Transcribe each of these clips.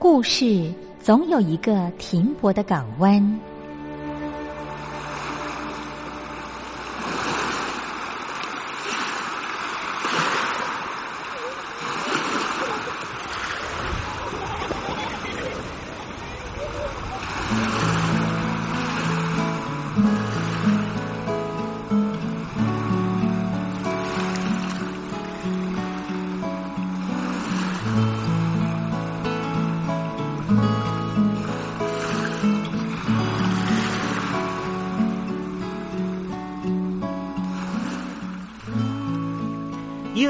故事总有一个停泊的港湾。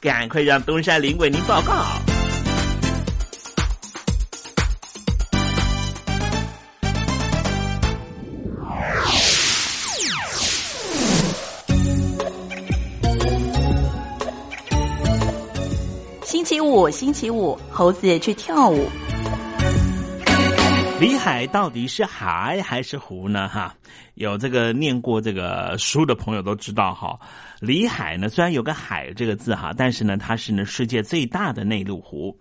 赶快让东山林为您报告。星期五，星期五，猴子去跳舞。里海到底是海还是湖呢？哈，有这个念过这个书的朋友都知道哈。里海呢，虽然有个“海”这个字哈，但是呢，它是呢世界最大的内陆湖。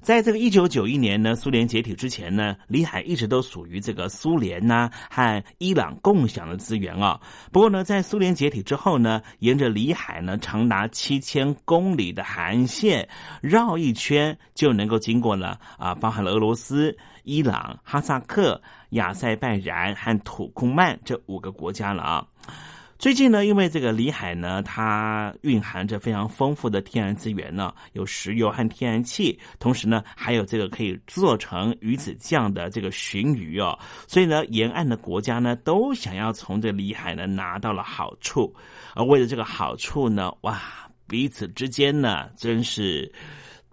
在这个一九九一年呢，苏联解体之前呢，里海一直都属于这个苏联呐和伊朗共享的资源啊。不过呢，在苏联解体之后呢，沿着里海呢长达七千公里的航线绕一圈，就能够经过了啊，包含了俄罗斯、伊朗、哈萨克、亚塞拜然和土库曼这五个国家了啊。最近呢，因为这个里海呢，它蕴含着非常丰富的天然资源呢，有石油和天然气，同时呢，还有这个可以做成鱼子酱的这个鲟鱼哦，所以呢，沿岸的国家呢，都想要从这里海呢拿到了好处，而为了这个好处呢，哇，彼此之间呢，真是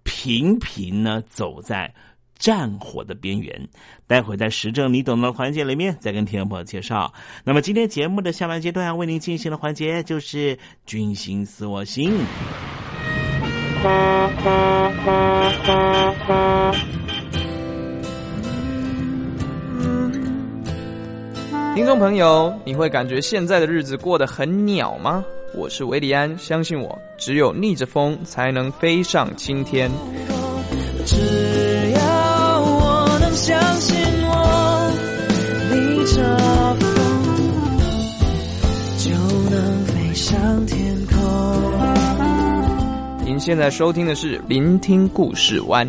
频频呢走在。战火的边缘，待会在时政你懂的环节里面再跟听众朋友介绍。那么今天节目的下半阶段为您进行的环节就是“军心似我心”。听众朋友，你会感觉现在的日子过得很鸟吗？我是维里安，相信我，只有逆着风才能飞上青天。现在收听的是《聆听故事湾》。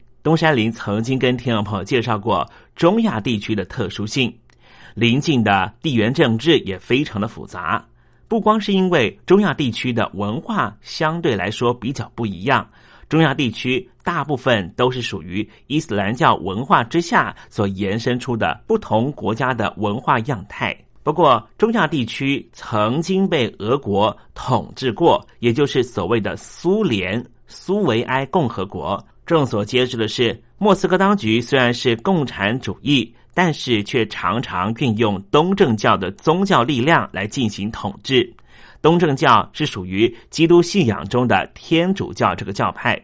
东山林曾经跟听众朋友介绍过中亚地区的特殊性，邻近的地缘政治也非常的复杂。不光是因为中亚地区的文化相对来说比较不一样，中亚地区大部分都是属于伊斯兰教文化之下所延伸出的不同国家的文化样态。不过，中亚地区曾经被俄国统治过，也就是所谓的苏联。苏维埃共和国众所皆知的是，莫斯科当局虽然是共产主义，但是却常常运用东正教的宗教力量来进行统治。东正教是属于基督信仰中的天主教这个教派。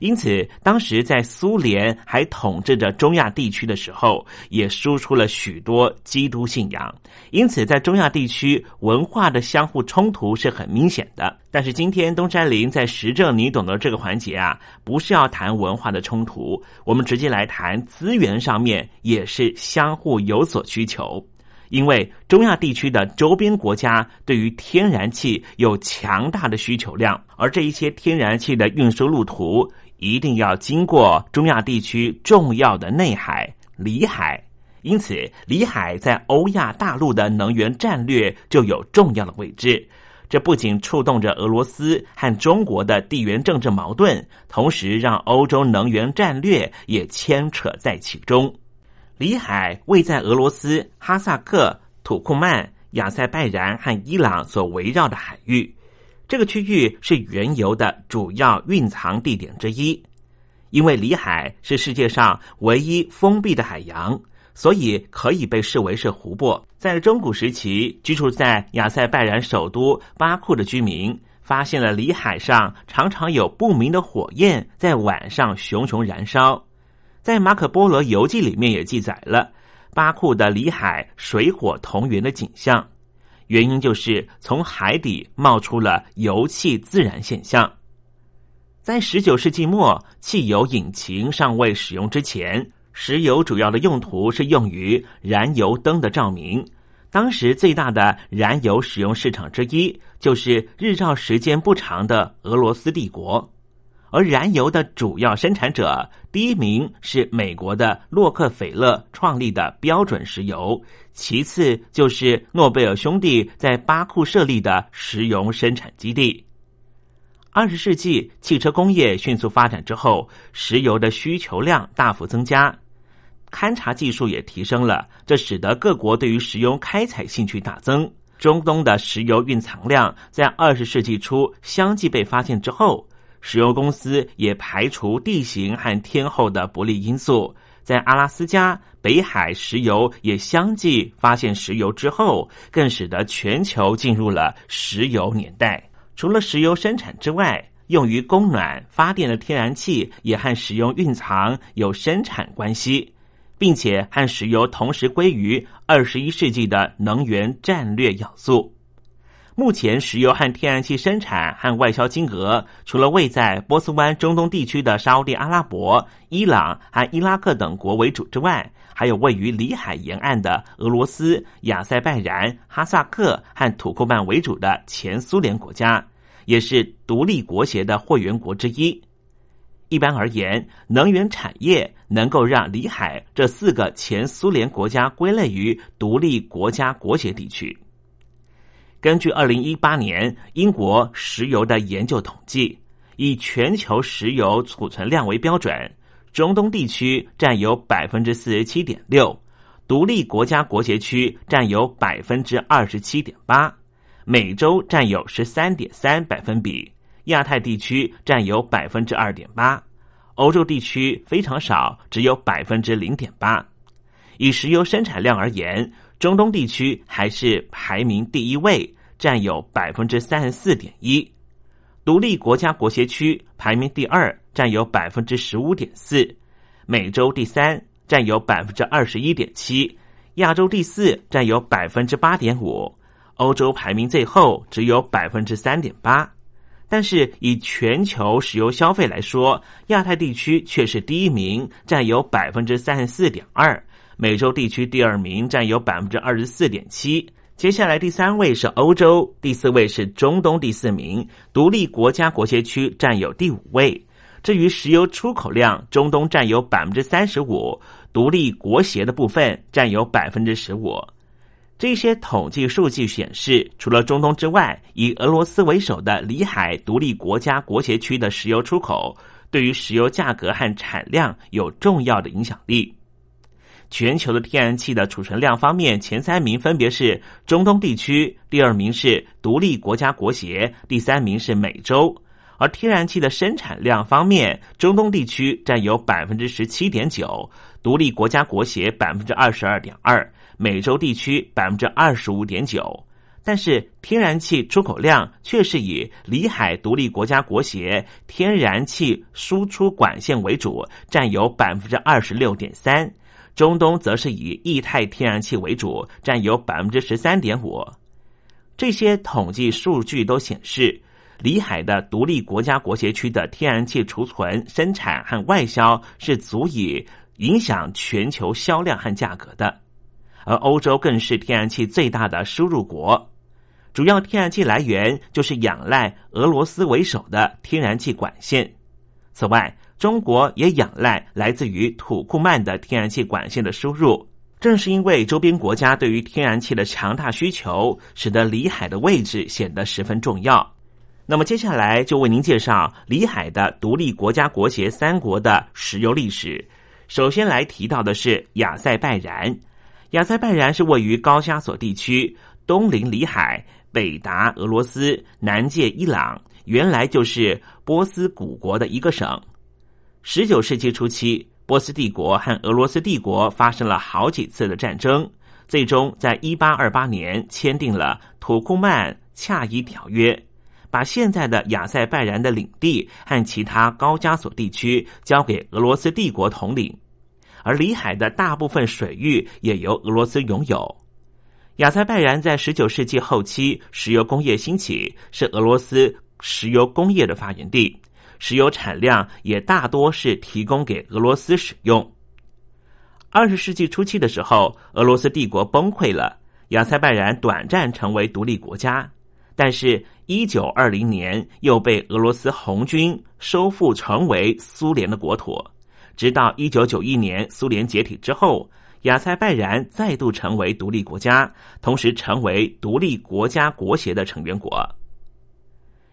因此，当时在苏联还统治着中亚地区的时候，也输出了许多基督信仰。因此，在中亚地区文化的相互冲突是很明显的。但是，今天东山林在实证你懂得这个环节啊，不是要谈文化的冲突，我们直接来谈资源上面也是相互有所需求。因为中亚地区的周边国家对于天然气有强大的需求量，而这一些天然气的运输路途一定要经过中亚地区重要的内海里海，因此里海在欧亚大陆的能源战略就有重要的位置。这不仅触动着俄罗斯和中国的地缘政治矛盾，同时让欧洲能源战略也牵扯在其中。里海位在俄罗斯、哈萨克、土库曼、亚塞拜然和伊朗所围绕的海域，这个区域是原油的主要蕴藏地点之一。因为里海是世界上唯一封闭的海洋，所以可以被视为是湖泊。在中古时期，居住在亚塞拜然首都巴库的居民发现了里海上常常有不明的火焰在晚上熊熊燃烧。在马可波罗游记里面也记载了巴库的里海水火同源的景象，原因就是从海底冒出了油气自燃现象。在十九世纪末，汽油引擎尚未使用之前，石油主要的用途是用于燃油灯的照明。当时最大的燃油使用市场之一，就是日照时间不长的俄罗斯帝国。而燃油的主要生产者，第一名是美国的洛克菲勒创立的标准石油，其次就是诺贝尔兄弟在巴库设立的石油生产基地。二十世纪汽车工业迅速发展之后，石油的需求量大幅增加，勘察技术也提升了，这使得各国对于石油开采兴趣大增。中东的石油蕴藏量在二十世纪初相继被发现之后。石油公司也排除地形和天候的不利因素，在阿拉斯加、北海石油也相继发现石油之后，更使得全球进入了石油年代。除了石油生产之外，用于供暖发电的天然气也和石油蕴藏有生产关系，并且和石油同时归于二十一世纪的能源战略要素。目前，石油和天然气生产和外销金额，除了位在波斯湾中东地区的沙地阿拉伯、伊朗和伊拉克等国为主之外，还有位于里海沿岸的俄罗斯、亚塞拜然、哈萨克和土库曼为主的前苏联国家，也是独立国协的会员国之一。一般而言，能源产业能够让里海这四个前苏联国家归类于独立国家国协地区。根据二零一八年英国石油的研究统计，以全球石油储存量为标准，中东地区占有百分之四十七点六，独立国家国协区占有百分之二十七点八，美洲占有十三点三百分比，亚太地区占有百分之二点八，欧洲地区非常少，只有百分之零点八。以石油生产量而言。中东地区还是排名第一位，占有百分之三十四点一；独立国家国协区排名第二，占有百分之十五点四；美洲第三，占有百分之二十一点七；亚洲第四，占有百分之八点五；欧洲排名最后，只有百分之三点八。但是以全球石油消费来说，亚太地区却是第一名，占有百分之三十四点二；美洲地区第二名，占有百分之二十四点七。接下来第三位是欧洲，第四位是中东，第四名独立国家国协区占有第五位。至于石油出口量，中东占有百分之三十五，独立国协的部分占有百分之十五。这些统计数据显示，除了中东之外，以俄罗斯为首的里海独立国家国协区的石油出口，对于石油价格和产量有重要的影响力。全球的天然气的储存量方面，前三名分别是中东地区，第二名是独立国家国协，第三名是美洲。而天然气的生产量方面，中东地区占有百分之十七点九，独立国家国协百分之二十二点二。美洲地区百分之二十五点九，但是天然气出口量却是以里海独立国家国协天然气输出管线为主，占有百分之二十六点三；中东则是以液态天然气为主，占有百分之十三点五。这些统计数据都显示，里海的独立国家国协区的天然气储存、生产和外销是足以影响全球销量和价格的。而欧洲更是天然气最大的输入国，主要天然气来源就是仰赖俄罗斯为首的天然气管线。此外，中国也仰赖来自于土库曼的天然气管线的输入。正是因为周边国家对于天然气的强大需求，使得里海的位置显得十分重要。那么，接下来就为您介绍里海的独立国家国协三国的石油历史。首先来提到的是亚塞拜然。亚塞拜然是位于高加索地区，东临里海，北达俄罗斯，南界伊朗，原来就是波斯古国的一个省。十九世纪初期，波斯帝国和俄罗斯帝国发生了好几次的战争，最终在一八二八年签订了土库曼恰伊条约，把现在的亚塞拜然的领地和其他高加索地区交给俄罗斯帝国统领。而里海的大部分水域也由俄罗斯拥有。亚塞拜然在十九世纪后期石油工业兴起，是俄罗斯石油工业的发源地，石油产量也大多是提供给俄罗斯使用。二十世纪初期的时候，俄罗斯帝国崩溃了，亚塞拜然短暂成为独立国家，但是，一九二零年又被俄罗斯红军收复，成为苏联的国土。直到一九九一年苏联解体之后，亚塞拜然再度成为独立国家，同时成为独立国家国协的成员国。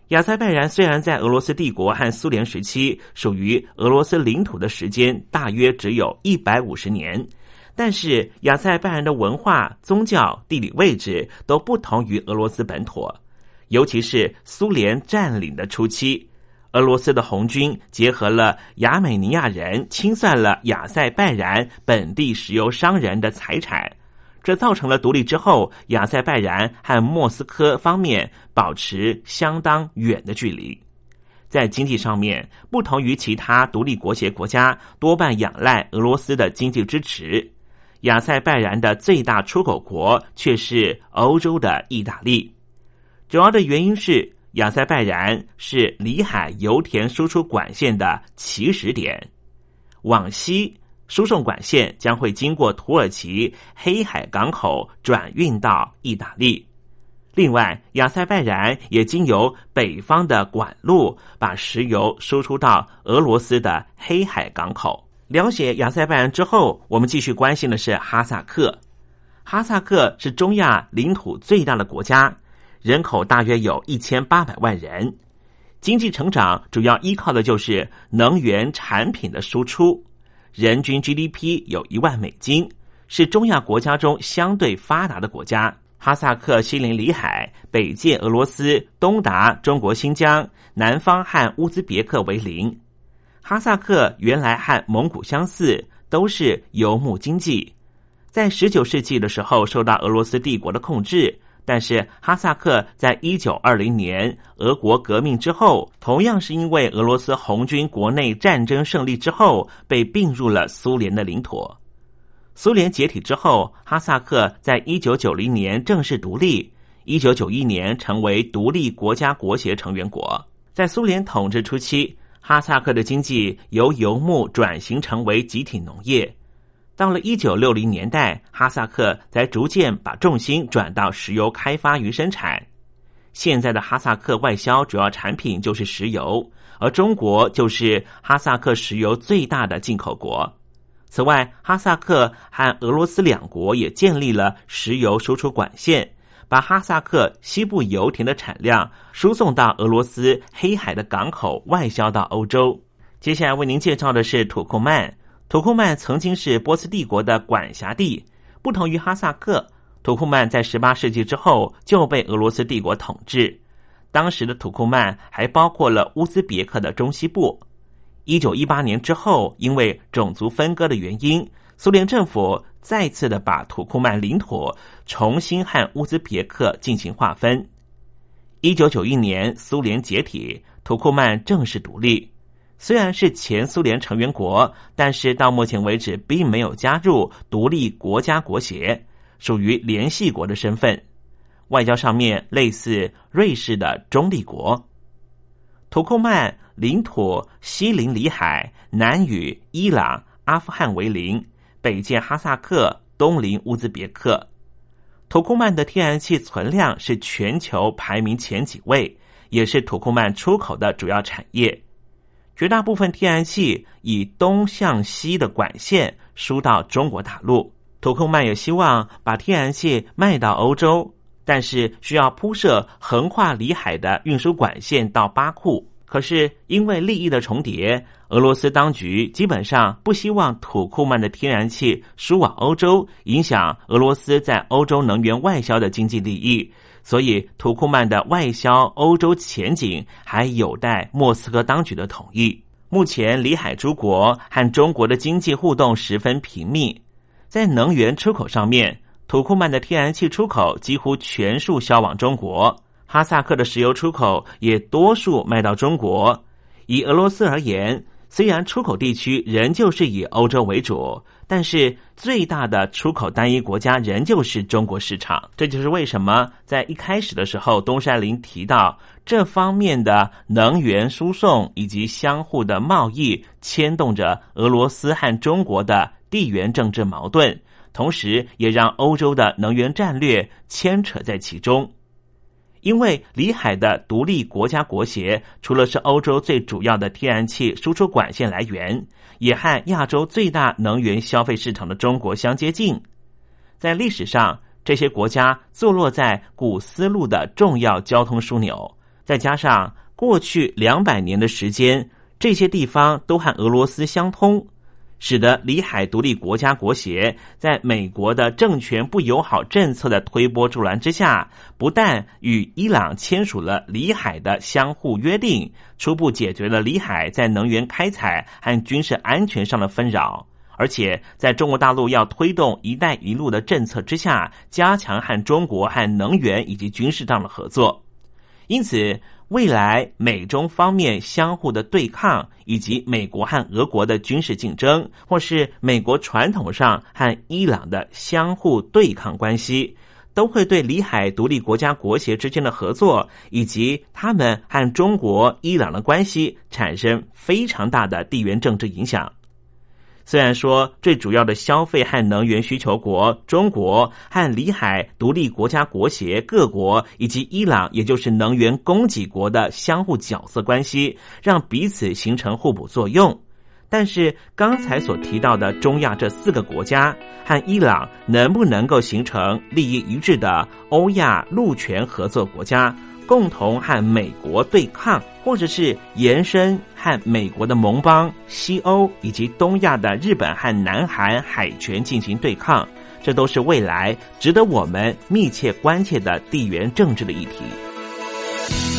亚塞拜然虽然在俄罗斯帝国和苏联时期属于俄罗斯领土的时间大约只有一百五十年，但是亚塞拜然的文化、宗教、地理位置都不同于俄罗斯本土，尤其是苏联占领的初期。俄罗斯的红军结合了亚美尼亚人，清算了亚塞拜然本地石油商人的财产，这造成了独立之后，亚塞拜然和莫斯科方面保持相当远的距离。在经济上面，不同于其他独立国协国家，多半仰赖俄罗斯的经济支持。亚塞拜然的最大出口国却是欧洲的意大利，主要的原因是。亚塞拜然是里海油田输出管线的起始点，往西输送管线将会经过土耳其黑海港口转运到意大利。另外，亚塞拜然也经由北方的管路把石油输出到俄罗斯的黑海港口。了解亚塞拜然之后，我们继续关心的是哈萨克。哈萨克是中亚领土最大的国家。人口大约有一千八百万人，经济成长主要依靠的就是能源产品的输出，人均 GDP 有一万美金，是中亚国家中相对发达的国家。哈萨克西临里海，北界俄罗斯，东达中国新疆，南方和乌兹别克为邻。哈萨克原来和蒙古相似，都是游牧经济，在十九世纪的时候受到俄罗斯帝国的控制。但是哈萨克在一九二零年俄国革命之后，同样是因为俄罗斯红军国内战争胜利之后，被并入了苏联的领土。苏联解体之后，哈萨克在一九九零年正式独立，一九九一年成为独立国家国协成员国。在苏联统治初期，哈萨克的经济由游牧转型成为集体农业。到了一九六零年代，哈萨克才逐渐把重心转到石油开发与生产。现在的哈萨克外销主要产品就是石油，而中国就是哈萨克石油最大的进口国。此外，哈萨克和俄罗斯两国也建立了石油输出管线，把哈萨克西部油田的产量输送到俄罗斯黑海的港口，外销到欧洲。接下来为您介绍的是土库曼。土库曼曾经是波斯帝国的管辖地，不同于哈萨克，土库曼在十八世纪之后就被俄罗斯帝国统治。当时的土库曼还包括了乌兹别克的中西部。一九一八年之后，因为种族分割的原因，苏联政府再次的把土库曼领土重新和乌兹别克进行划分。一九九一年，苏联解体，土库曼正式独立。虽然是前苏联成员国，但是到目前为止并没有加入独立国家国协，属于联系国的身份。外交上面类似瑞士的中立国。土库曼。领土西临里海，南与伊朗、阿富汗为邻，北接哈萨克，东临乌兹别克。土库曼的天然气存量是全球排名前几位，也是土库曼出口的主要产业。绝大部分天然气以东向西的管线输到中国大陆。土库曼也希望把天然气卖到欧洲，但是需要铺设横跨里海的运输管线到巴库。可是因为利益的重叠，俄罗斯当局基本上不希望土库曼的天然气输往欧洲，影响俄罗斯在欧洲能源外销的经济利益。所以，土库曼的外销欧洲前景还有待莫斯科当局的同意。目前，里海诸国和中国的经济互动十分频密，在能源出口上面，土库曼的天然气出口几乎全数销往中国。哈萨克的石油出口也多数卖到中国。以俄罗斯而言，虽然出口地区仍旧是以欧洲为主，但是最大的出口单一国家仍旧是中国市场。这就是为什么在一开始的时候，东山林提到这方面的能源输送以及相互的贸易牵动着俄罗斯和中国的地缘政治矛盾，同时也让欧洲的能源战略牵扯在其中。因为里海的独立国家国协，除了是欧洲最主要的天然气输出管线来源，也和亚洲最大能源消费市场的中国相接近。在历史上，这些国家坐落在古丝路的重要交通枢纽，再加上过去两百年的时间，这些地方都和俄罗斯相通。使得里海独立国家国协在美国的政权不友好政策的推波助澜之下，不但与伊朗签署了里海的相互约定，初步解决了里海在能源开采和军事安全上的纷扰，而且在中国大陆要推动“一带一路”的政策之下，加强和中国和能源以及军事上的合作。因此。未来美中方面相互的对抗，以及美国和俄国的军事竞争，或是美国传统上和伊朗的相互对抗关系，都会对里海独立国家国协之间的合作，以及他们和中国、伊朗的关系产生非常大的地缘政治影响。虽然说最主要的消费和能源需求国中国和里海独立国家国协各国以及伊朗，也就是能源供给国的相互角色关系，让彼此形成互补作用。但是刚才所提到的中亚这四个国家和伊朗，能不能够形成利益一致的欧亚陆权合作国家？共同和美国对抗，或者是延伸和美国的盟邦西欧以及东亚的日本和南韩海权进行对抗，这都是未来值得我们密切关切的地缘政治的议题。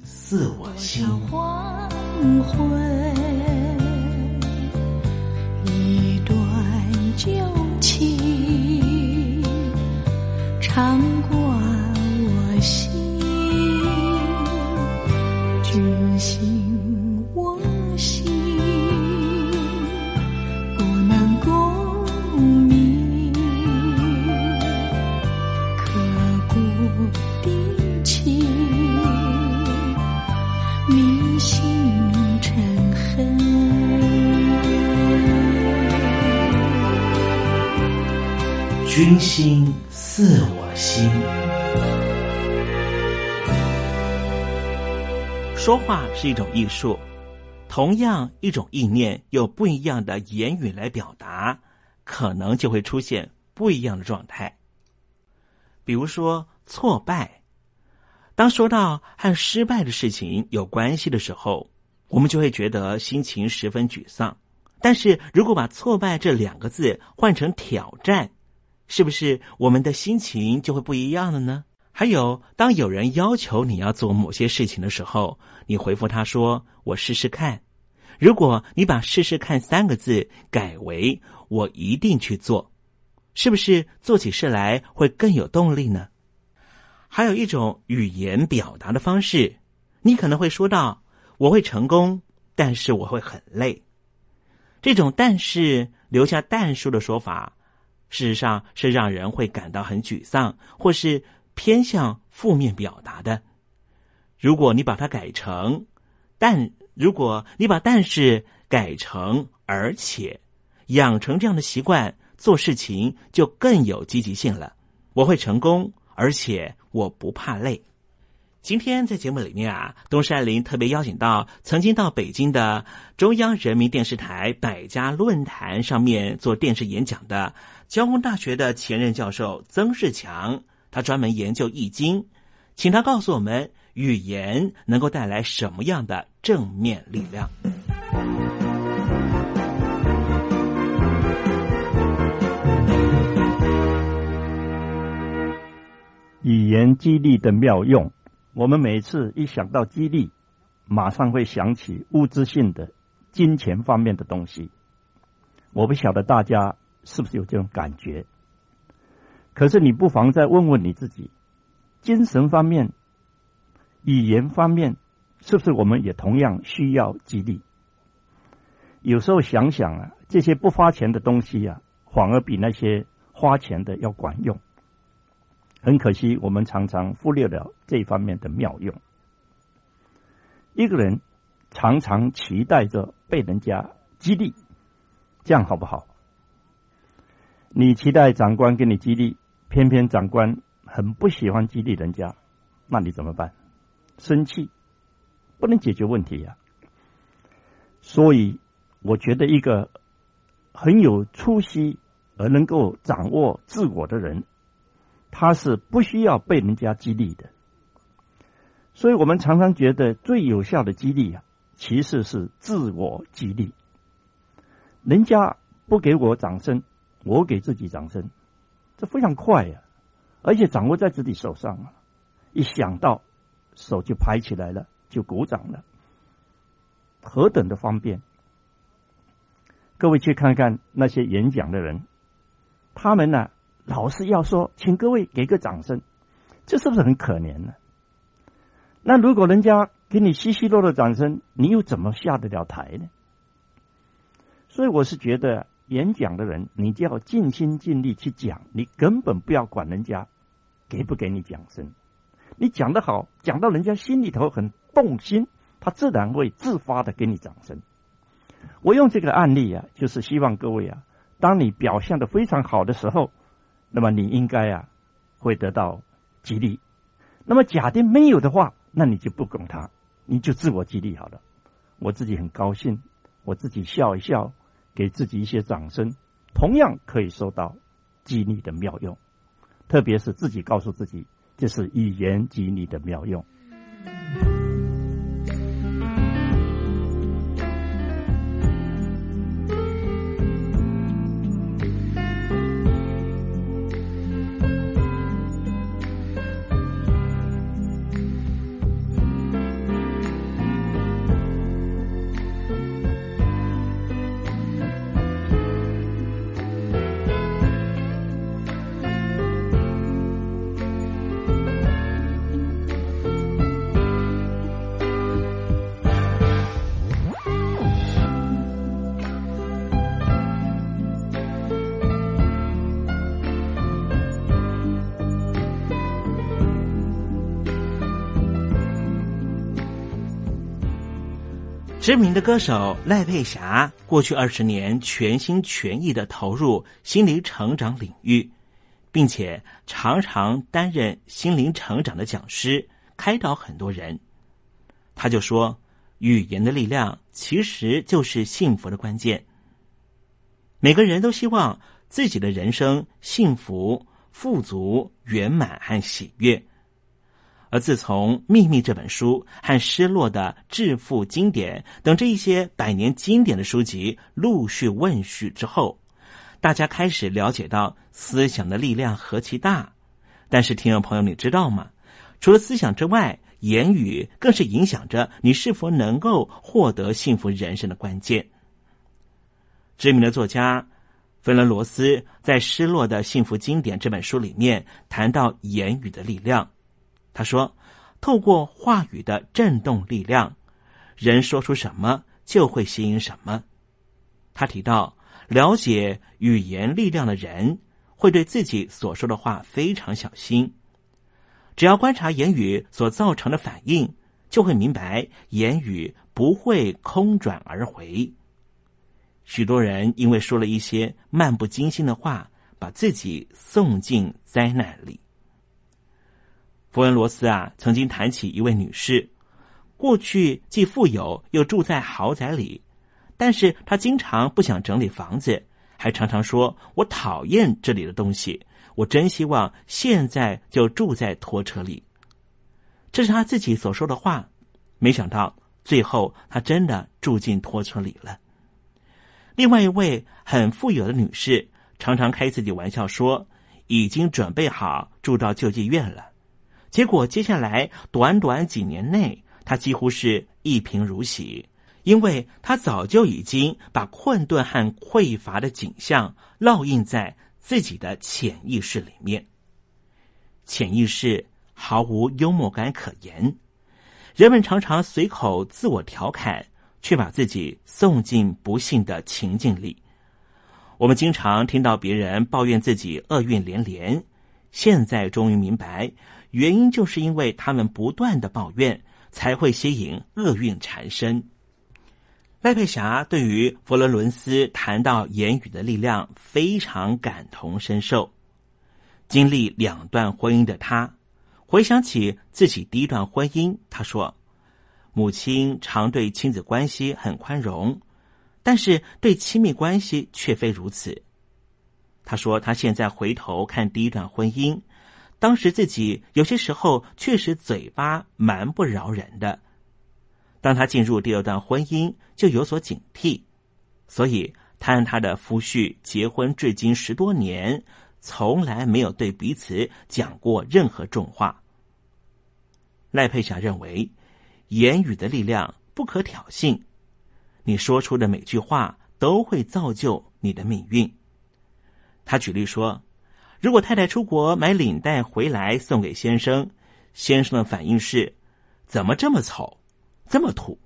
自我心。黄昏。君心似我心。说话是一种艺术，同样一种意念，用不一样的言语来表达，可能就会出现不一样的状态。比如说挫败，当说到和失败的事情有关系的时候，我们就会觉得心情十分沮丧。但是如果把“挫败”这两个字换成“挑战”，是不是我们的心情就会不一样了呢？还有，当有人要求你要做某些事情的时候，你回复他说：“我试试看。”如果你把“试试看”三个字改为“我一定去做”，是不是做起事来会更有动力呢？还有一种语言表达的方式，你可能会说到：“我会成功，但是我会很累。”这种“但是”留下但数的说法。事实上是让人会感到很沮丧，或是偏向负面表达的。如果你把它改成“但”，如果你把“但是”改成“而且”，养成这样的习惯，做事情就更有积极性了。我会成功，而且我不怕累。今天在节目里面啊，东山林特别邀请到曾经到北京的中央人民电视台百家论坛上面做电视演讲的交通大学的前任教授曾仕强，他专门研究易经，请他告诉我们语言能够带来什么样的正面力量。语言激励的妙用。我们每次一想到激励，马上会想起物质性的、金钱方面的东西。我不晓得大家是不是有这种感觉。可是你不妨再问问你自己：精神方面、语言方面，是不是我们也同样需要激励？有时候想想啊，这些不花钱的东西啊，反而比那些花钱的要管用。很可惜，我们常常忽略了这方面的妙用。一个人常常期待着被人家激励，这样好不好？你期待长官给你激励，偏偏长官很不喜欢激励人家，那你怎么办？生气不能解决问题呀。所以，我觉得一个很有出息而能够掌握自我的人。他是不需要被人家激励的，所以我们常常觉得最有效的激励啊，其实是自我激励。人家不给我掌声，我给自己掌声，这非常快呀，而且掌握在自己手上啊！一想到，手就拍起来了，就鼓掌了，何等的方便！各位去看看那些演讲的人，他们呢？老是要说，请各位给个掌声，这是不是很可怜呢？那如果人家给你稀稀落落掌声，你又怎么下得了台呢？所以我是觉得，演讲的人，你就要尽心尽力去讲，你根本不要管人家给不给你掌声。你讲得好，讲到人家心里头很动心，他自然会自发的给你掌声。我用这个案例啊，就是希望各位啊，当你表现的非常好的时候。那么你应该啊，会得到激励。那么假定没有的话，那你就不拱他，你就自我激励好了。我自己很高兴，我自己笑一笑，给自己一些掌声，同样可以收到激励的妙用。特别是自己告诉自己，这是语言激励的妙用。知名的歌手赖佩霞，过去二十年全心全意的投入心灵成长领域，并且常常担任心灵成长的讲师，开导很多人。他就说，语言的力量其实就是幸福的关键。每个人都希望自己的人生幸福、富足、圆满和喜悦。而自从《秘密》这本书和《失落的致富经典》等这一些百年经典的书籍陆续问世之后，大家开始了解到思想的力量何其大。但是，听众朋友，你知道吗？除了思想之外，言语更是影响着你是否能够获得幸福人生的关键。知名的作家芬伦罗斯在《失落的幸福经典》这本书里面谈到言语的力量。他说：“透过话语的震动力量，人说出什么就会吸引什么。”他提到，了解语言力量的人会对自己所说的话非常小心。只要观察言语所造成的反应，就会明白言语不会空转而回。许多人因为说了一些漫不经心的话，把自己送进灾难里。弗恩罗斯啊，曾经谈起一位女士，过去既富有又住在豪宅里，但是她经常不想整理房子，还常常说：“我讨厌这里的东西，我真希望现在就住在拖车里。”这是她自己所说的话。没想到最后她真的住进拖车里了。另外一位很富有的女士，常常开自己玩笑说：“已经准备好住到救济院了。”结果，接下来短短几年内，他几乎是一贫如洗，因为他早就已经把困顿和匮乏的景象烙印在自己的潜意识里面。潜意识毫无幽默感可言，人们常常随口自我调侃，却把自己送进不幸的情境里。我们经常听到别人抱怨自己厄运连连，现在终于明白。原因就是因为他们不断的抱怨，才会吸引厄运缠身。赖佩霞对于佛罗伦斯谈到言语的力量非常感同身受。经历两段婚姻的他，回想起自己第一段婚姻，他说：“母亲常对亲子关系很宽容，但是对亲密关系却非如此。”他说：“他现在回头看第一段婚姻。”当时自己有些时候确实嘴巴蛮不饶人的，当他进入第二段婚姻就有所警惕，所以他和他的夫婿结婚至今十多年，从来没有对彼此讲过任何重话。赖佩霞认为，言语的力量不可挑衅，你说出的每句话都会造就你的命运。他举例说。如果太太出国买领带回来送给先生，先生的反应是“怎么这么丑，这么土”，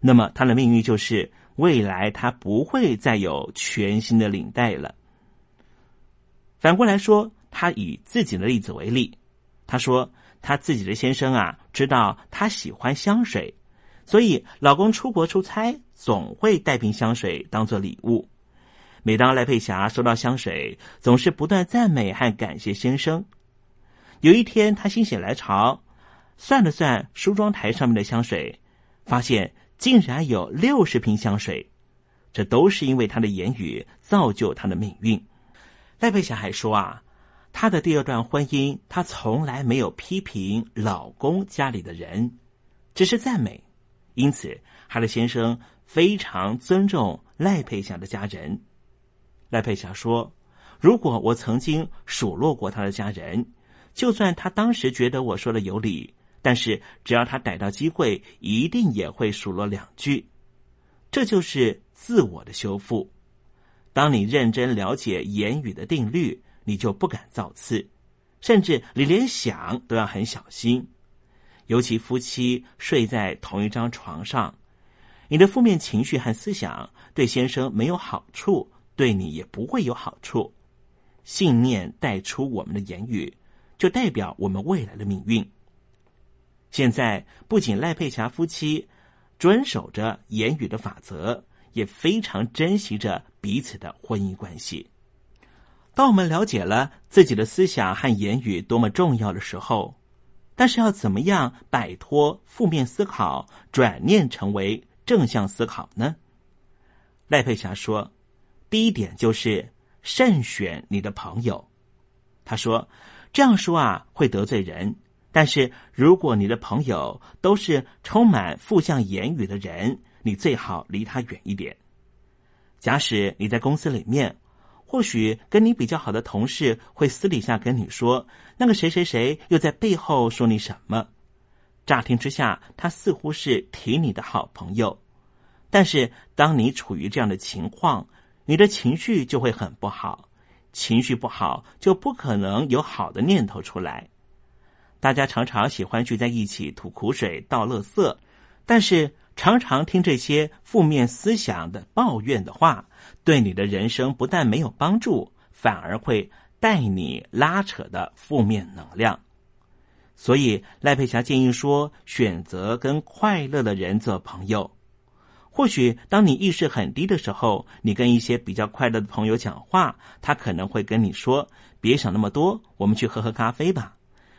那么他的命运就是未来他不会再有全新的领带了。反过来说，他以自己的例子为例，他说他自己的先生啊，知道他喜欢香水，所以老公出国出差总会带瓶香水当做礼物。每当赖佩霞收到香水，总是不断赞美和感谢先生。有一天，她心血来潮，算了算梳妆台上面的香水，发现竟然有六十瓶香水。这都是因为她的言语造就她的命运。赖佩霞还说啊，她的第二段婚姻，她从来没有批评老公家里的人，只是赞美。因此，她的先生非常尊重赖佩霞的家人。赖佩霞说：“如果我曾经数落过他的家人，就算他当时觉得我说的有理，但是只要他逮到机会，一定也会数落两句。这就是自我的修复。当你认真了解言语的定律，你就不敢造次，甚至你连想都要很小心。尤其夫妻睡在同一张床上，你的负面情绪和思想对先生没有好处。”对你也不会有好处。信念带出我们的言语，就代表我们未来的命运。现在不仅赖佩霞夫妻遵守着言语的法则，也非常珍惜着彼此的婚姻关系。当我们了解了自己的思想和言语多么重要的时候，但是要怎么样摆脱负面思考，转念成为正向思考呢？赖佩霞说：“第一点就是慎选你的朋友。”他说：“这样说啊会得罪人，但是如果你的朋友都是充满负向言语的人，你最好离他远一点。假使你在公司里面。”或许跟你比较好的同事会私底下跟你说，那个谁谁谁又在背后说你什么？乍听之下，他似乎是提你的好朋友，但是当你处于这样的情况，你的情绪就会很不好，情绪不好就不可能有好的念头出来。大家常常喜欢聚在一起吐苦水、倒垃圾，但是。常常听这些负面思想的抱怨的话，对你的人生不但没有帮助，反而会带你拉扯的负面能量。所以赖佩霞建议说，选择跟快乐的人做朋友。或许当你意识很低的时候，你跟一些比较快乐的朋友讲话，他可能会跟你说：“别想那么多，我们去喝喝咖啡吧。”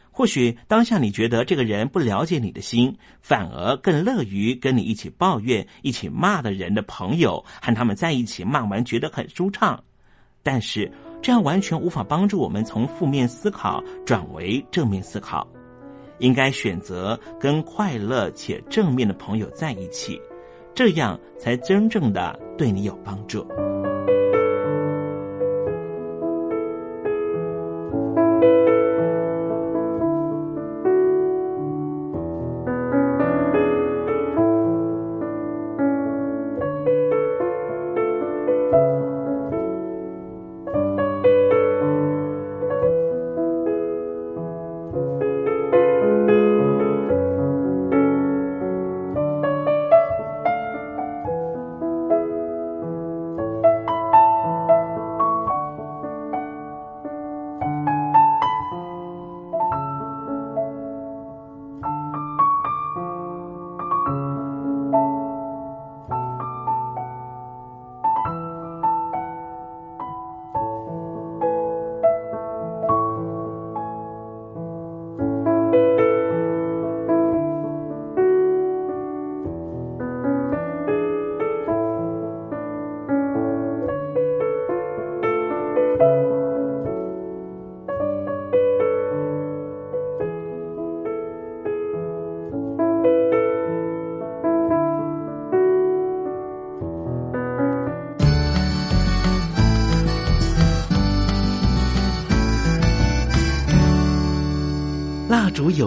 或许当下你觉得这个人不了解你的心，反而更乐于跟你一起抱怨、一起骂的人的朋友，和他们在一起骂完觉得很舒畅。但是这样完全无法帮助我们从负面思考转为正面思考。应该选择跟快乐且正面的朋友在一起，这样才真正的对你有帮助。